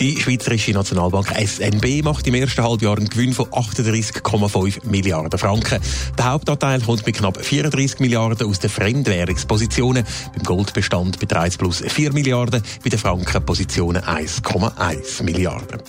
Die Schweizerische Nationalbank SNB macht im ersten Halbjahr einen Gewinn von 38,5 Milliarden Franken. Der Hauptanteil kommt mit knapp 34 Milliarden aus den Fremdwährungspositionen. Beim Goldbestand beträgt es plus 4 Milliarden, bei den Frankenpositionen 1,1 Milliarden.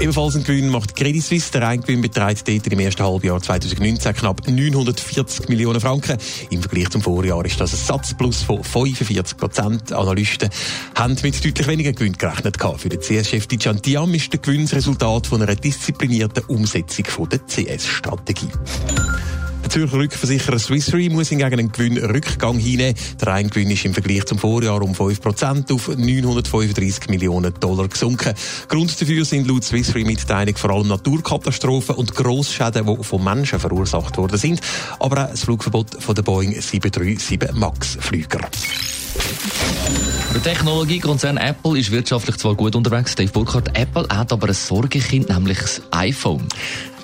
Ebenfalls ein Gewinn macht Credit Suisse. Der Reingewinn beträgt dort im ersten Halbjahr 2019 knapp 940 Millionen Franken. Im Vergleich zum Vorjahr ist das ein Satzplus von 45 Prozent. Analysten haben mit deutlich weniger Gewinn gerechnet. Für den CS-Chef Dijan Diam ist der Gewinn das Resultat von einer disziplinierten Umsetzung der CS-Strategie. Der Zürcher Rückversicherer Swiss Re muss hingegen einen Gewinnrückgang hinnehmen. Der Reingewinn ist im Vergleich zum Vorjahr um 5% auf 935 Millionen Dollar gesunken. Grund dafür sind laut Swiss Re Mitteilung vor allem Naturkatastrophen und Grossschäden, die von Menschen verursacht worden sind, aber auch das Flugverbot von der Boeing 737 MAX Flüger. Der Technologiekonzern Apple ist wirtschaftlich zwar gut unterwegs, Dave Burkhardt. Apple hat aber ein Sorgekind, nämlich das iPhone.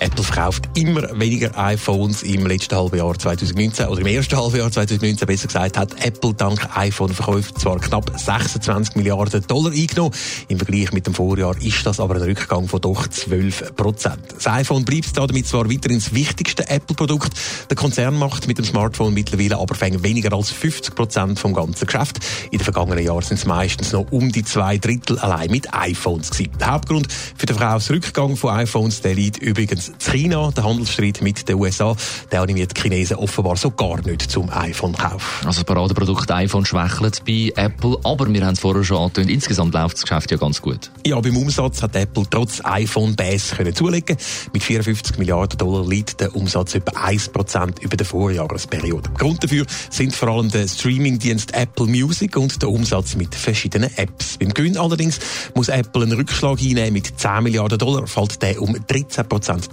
Apple verkauft immer weniger iPhones im letzten halben Jahr 2019 oder im ersten halben Jahr 2019 besser gesagt hat Apple dank iPhone-Verkäufen zwar knapp 26 Milliarden Dollar eingenommen. Im Vergleich mit dem Vorjahr ist das aber ein Rückgang von doch 12 Prozent. Das iPhone bleibt damit zwar weiterhin das wichtigste Apple-Produkt. Der Konzern macht mit dem Smartphone mittlerweile aber weniger als 50 Prozent vom ganzen Geschäft. In den vergangenen Jahren sind es meistens noch um die zwei Drittel allein mit iPhones gewesen. Der Hauptgrund für den Verkaufsrückgang von iPhones der liegt übrigens China. Der Handelsstreit mit den USA, der animiert die Chinesen offenbar so gar nicht zum iPhone-Kauf. Also das Paradeprodukt iPhone schwächelt bei Apple, aber wir haben es vorher schon angetönt, insgesamt läuft das Geschäft ja ganz gut. Ja, beim Umsatz hat Apple trotz iPhone-Bass zulegen Mit 54 Milliarden Dollar liegt der Umsatz etwa 1% über der Vorjahresperiode. Grund dafür sind vor allem der Streamingdienst Apple Music und der Umsatz mit verschiedenen Apps. Beim Gewinn allerdings muss Apple einen Rückschlag hinnehmen mit 10 Milliarden Dollar, fällt der um 13%